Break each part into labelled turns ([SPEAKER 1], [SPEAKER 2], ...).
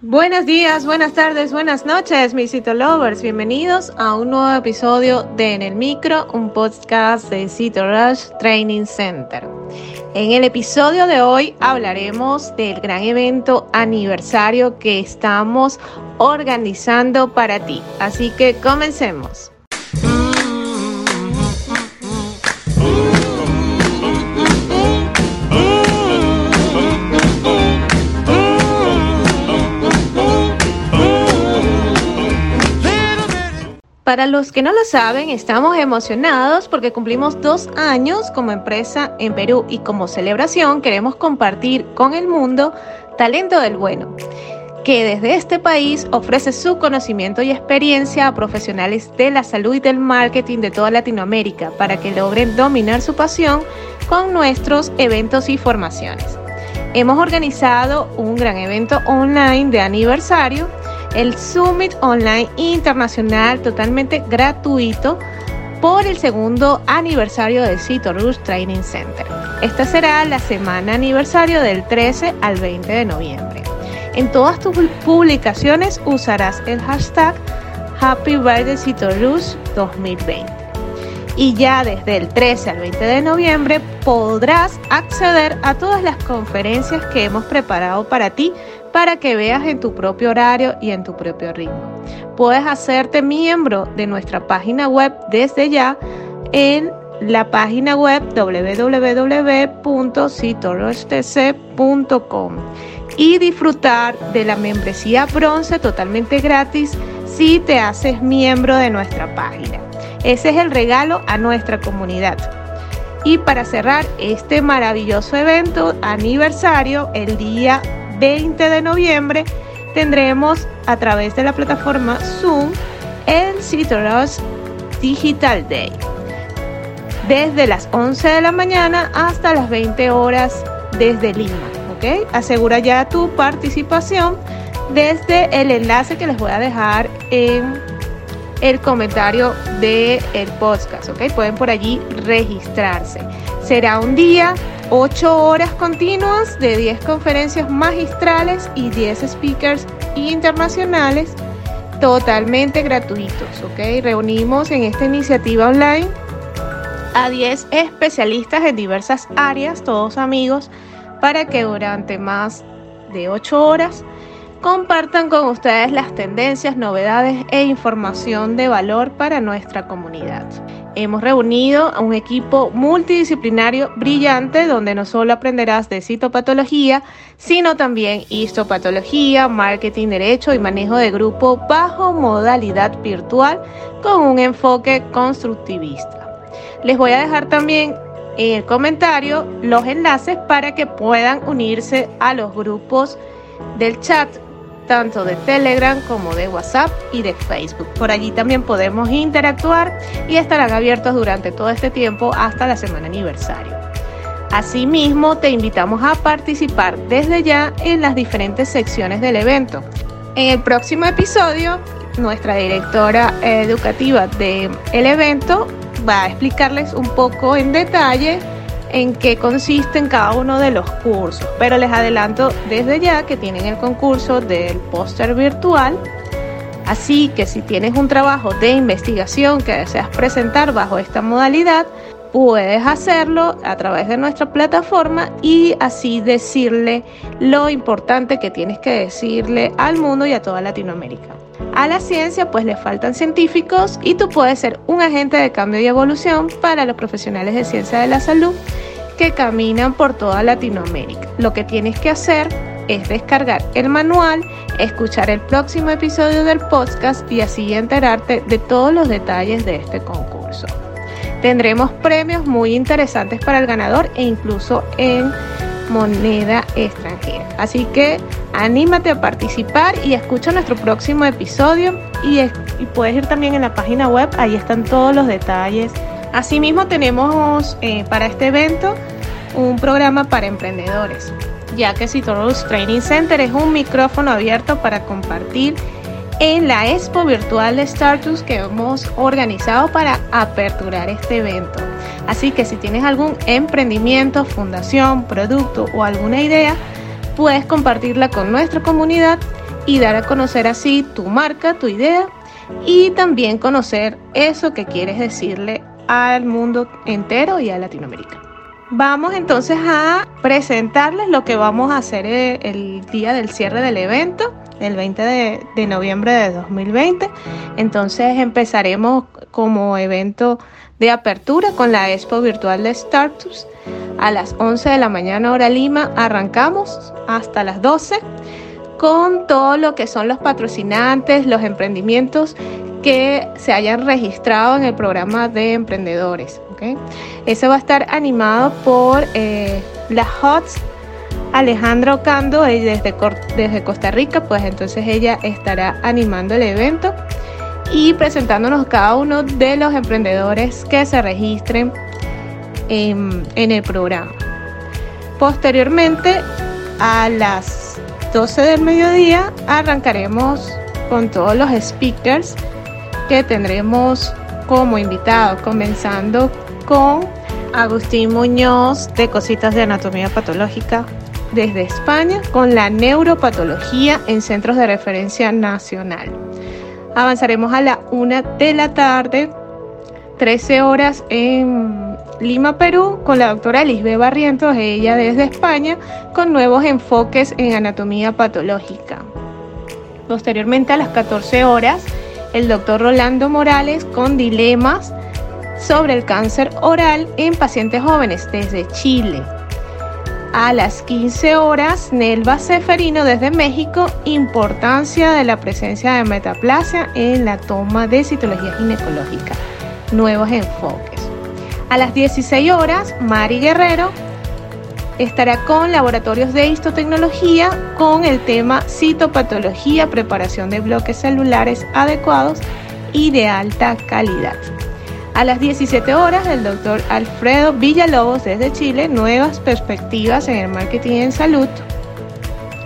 [SPEAKER 1] Buenos días, buenas tardes, buenas noches, mis Lovers. Bienvenidos a un nuevo episodio de En el Micro, un podcast de Cito Rush Training Center. En el episodio de hoy hablaremos del gran evento aniversario que estamos organizando para ti. Así que comencemos. Para los que no lo saben, estamos emocionados porque cumplimos dos años como empresa en Perú y como celebración queremos compartir con el mundo talento del bueno, que desde este país ofrece su conocimiento y experiencia a profesionales de la salud y del marketing de toda Latinoamérica para que logren dominar su pasión con nuestros eventos y formaciones. Hemos organizado un gran evento online de aniversario el Summit Online Internacional totalmente gratuito por el segundo aniversario del Cito Rush Training Center. Esta será la semana aniversario del 13 al 20 de noviembre. En todas tus publicaciones usarás el hashtag Happy Birthday Cito Rush 2020. Y ya desde el 13 al 20 de noviembre podrás acceder a todas las conferencias que hemos preparado para ti para que veas en tu propio horario y en tu propio ritmo. Puedes hacerte miembro de nuestra página web desde ya en la página web www.citorostc.com y disfrutar de la membresía bronce totalmente gratis si te haces miembro de nuestra página. Ese es el regalo a nuestra comunidad. Y para cerrar este maravilloso evento aniversario, el día 20 de noviembre tendremos a través de la plataforma Zoom el Citrus Digital Day. Desde las 11 de la mañana hasta las 20 horas desde Lima. ¿ok? Asegura ya tu participación desde el enlace que les voy a dejar en el comentario del el podcast. ¿ok? Pueden por allí registrarse. Será un día 8 horas continuas de 10 conferencias magistrales y 10 speakers internacionales totalmente gratuitos. ¿ok? Reunimos en esta iniciativa online a 10 especialistas en diversas áreas, todos amigos, para que durante más de 8 horas compartan con ustedes las tendencias, novedades e información de valor para nuestra comunidad. Hemos reunido a un equipo multidisciplinario brillante donde no solo aprenderás de citopatología, sino también histopatología, marketing, derecho y manejo de grupo bajo modalidad virtual con un enfoque constructivista. Les voy a dejar también en el comentario los enlaces para que puedan unirse a los grupos del chat tanto de Telegram como de WhatsApp y de Facebook. Por allí también podemos interactuar y estarán abiertos durante todo este tiempo hasta la semana aniversario. Asimismo, te invitamos a participar desde ya en las diferentes secciones del evento. En el próximo episodio, nuestra directora educativa del evento va a explicarles un poco en detalle en qué consisten cada uno de los cursos, pero les adelanto desde ya que tienen el concurso del póster virtual, así que si tienes un trabajo de investigación que deseas presentar bajo esta modalidad, puedes hacerlo a través de nuestra plataforma y así decirle lo importante que tienes que decirle al mundo y a toda Latinoamérica. A la ciencia pues le faltan científicos y tú puedes ser un agente de cambio y evolución para los profesionales de ciencia de la salud que caminan por toda Latinoamérica. Lo que tienes que hacer es descargar el manual, escuchar el próximo episodio del podcast y así enterarte de todos los detalles de este concurso. Tendremos premios muy interesantes para el ganador e incluso en moneda extranjera. Así que anímate a participar y escucha nuestro próximo episodio y, puedes ir también en la página web, ahí están todos los detalles. Asimismo tenemos eh, para este evento un programa para emprendedores, ya que Citorus Training Center es un micrófono abierto para compartir en la expo virtual de Startus que hemos organizado para aperturar este evento. Así que si tienes algún emprendimiento, fundación, producto o alguna idea, puedes compartirla con nuestra comunidad y dar a conocer así tu marca, tu idea y también conocer eso que quieres decirle al mundo entero y a Latinoamérica. Vamos entonces a presentarles lo que vamos a hacer eh, el día del cierre del evento, el 20 de, noviembre de 2020. Entonces empezaremos como evento de apertura con la Expo Virtual de Startups. A las 11 de la mañana hora Lima arrancamos hasta las 12 con todo lo que son los patrocinantes, los emprendimientos que se hayan registrado en el programa de emprendedores. ¿okay? Va a estar animado por eh, la HOTS Alejandro Cando desde, desde Costa Rica, pues entonces ella estará animando el evento y presentándonos cada uno de los emprendedores que se registren en, en el programa. Posteriormente, a las 12 del mediodía, arrancaremos con todos los speakers que tendremos como invitados, comenzando con Agustín Muñoz de Cositas de Anatomía Patológica desde España con la neuropatología en centros de referencia nacional. Avanzaremos a la una de la tarde, 13 horas en Lima, Perú, con la doctora Lisbe Barrientos, ella desde España, con nuevos enfoques en anatomía patológica. Posteriormente a las 14 horas, el doctor Rolando Morales con dilemas sobre el cáncer oral en pacientes jóvenes desde Chile. A las 15 horas, Nelva Seferino desde México, importancia de la presencia de metaplasia en la toma de citología ginecológica, nuevos enfoques. A las 16 horas, Mari Guerrero estará con laboratorios de histotecnología con el tema citopatología, preparación de bloques celulares adecuados y de alta calidad. A las 17 horas, el doctor Alfredo Villalobos desde Chile, nuevas perspectivas en el marketing en salud.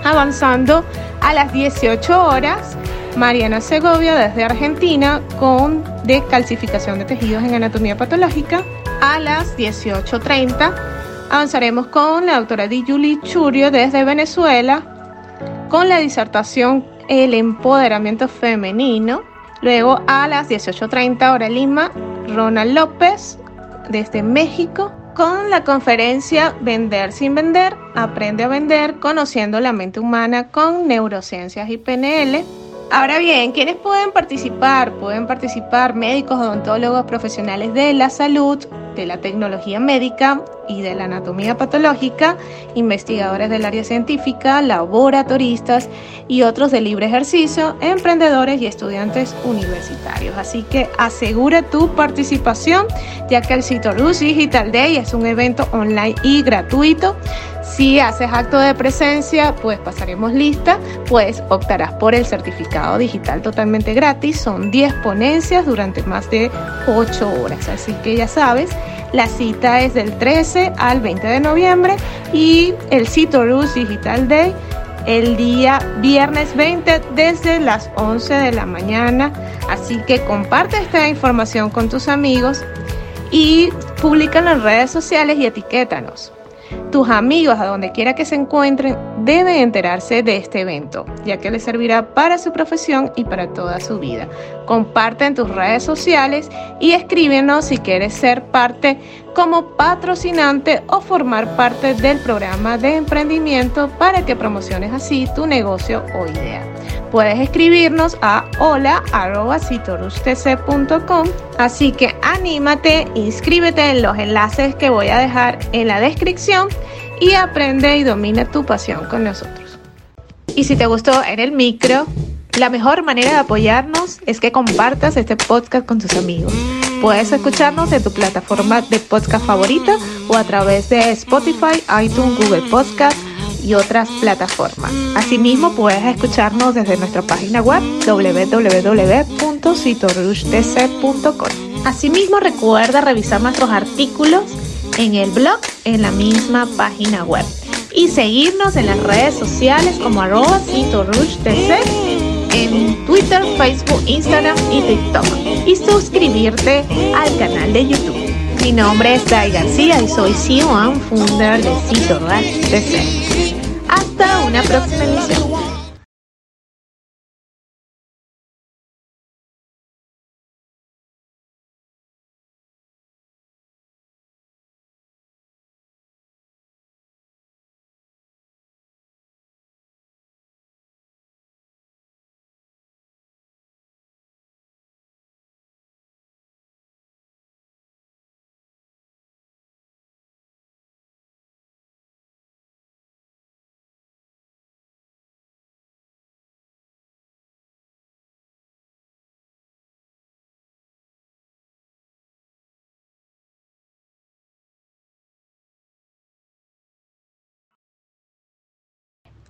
[SPEAKER 1] Avanzando a las 18 horas, Mariana Segovia desde Argentina con descalcificación de tejidos en anatomía patológica. A las 18.30 Avanzaremos con la doctora Di Julie Churio desde Venezuela con la disertación El empoderamiento femenino. Luego a las 18.30 hora Lima, Ronald López desde México con la conferencia Vender sin vender, aprende a vender conociendo la mente humana con neurociencias y PNL. Ahora bien, ¿quiénes pueden participar? Pueden participar médicos, odontólogos, profesionales de la salud, de la tecnología médica y de la anatomía patológica, investigadores del área científica, laboratoristas y otros de libre ejercicio, emprendedores y estudiantes universitarios. Así que asegura tu participación, ya que el Citorus Digital Day es un evento online y gratuito si haces acto de presencia, pues pasaremos lista, pues optarás por el certificado digital totalmente gratis. Son 10 ponencias durante más de 8 horas. Así que ya sabes, la cita es del 13 al 20 de noviembre y el Citorus Digital Day el día viernes 20 desde las 11 de la mañana. Así que comparte esta información con tus amigos y públicanos en redes sociales y etiquétanos. Tus amigos, a donde quiera que se encuentren, deben enterarse de este evento, ya que les servirá para su profesión y para toda su vida. Comparte en tus redes sociales y escríbenos si quieres ser parte como patrocinante o formar parte del programa de emprendimiento para que promociones así tu negocio o idea. Puedes escribirnos a hola.citorustc.com. Así que anímate, inscríbete en los enlaces que voy a dejar en la descripción y aprende y domina tu pasión con nosotros. Y si te gustó en el micro, la mejor manera de apoyarnos es que compartas este podcast con tus amigos. Puedes escucharnos en tu plataforma de podcast favorita o a través de Spotify, iTunes, Google Podcast y otras plataformas. Asimismo, puedes escucharnos desde nuestra página web www.citorushdc.com. Asimismo, recuerda revisar nuestros artículos en el blog en la misma página web y seguirnos en las redes sociales como arroba en Twitter, Facebook, Instagram y TikTok y suscribirte al canal de YouTube. Mi nombre es Dai García y soy CEO and founder de Cito Hasta una próxima emisión.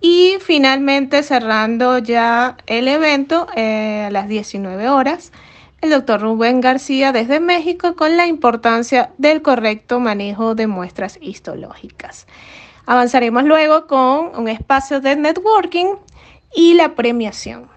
[SPEAKER 1] Y finalmente, cerrando ya el evento eh, a las 19 horas, el doctor Rubén García desde México con la importancia del correcto manejo de muestras histológicas. Avanzaremos luego con un espacio de networking y la premiación.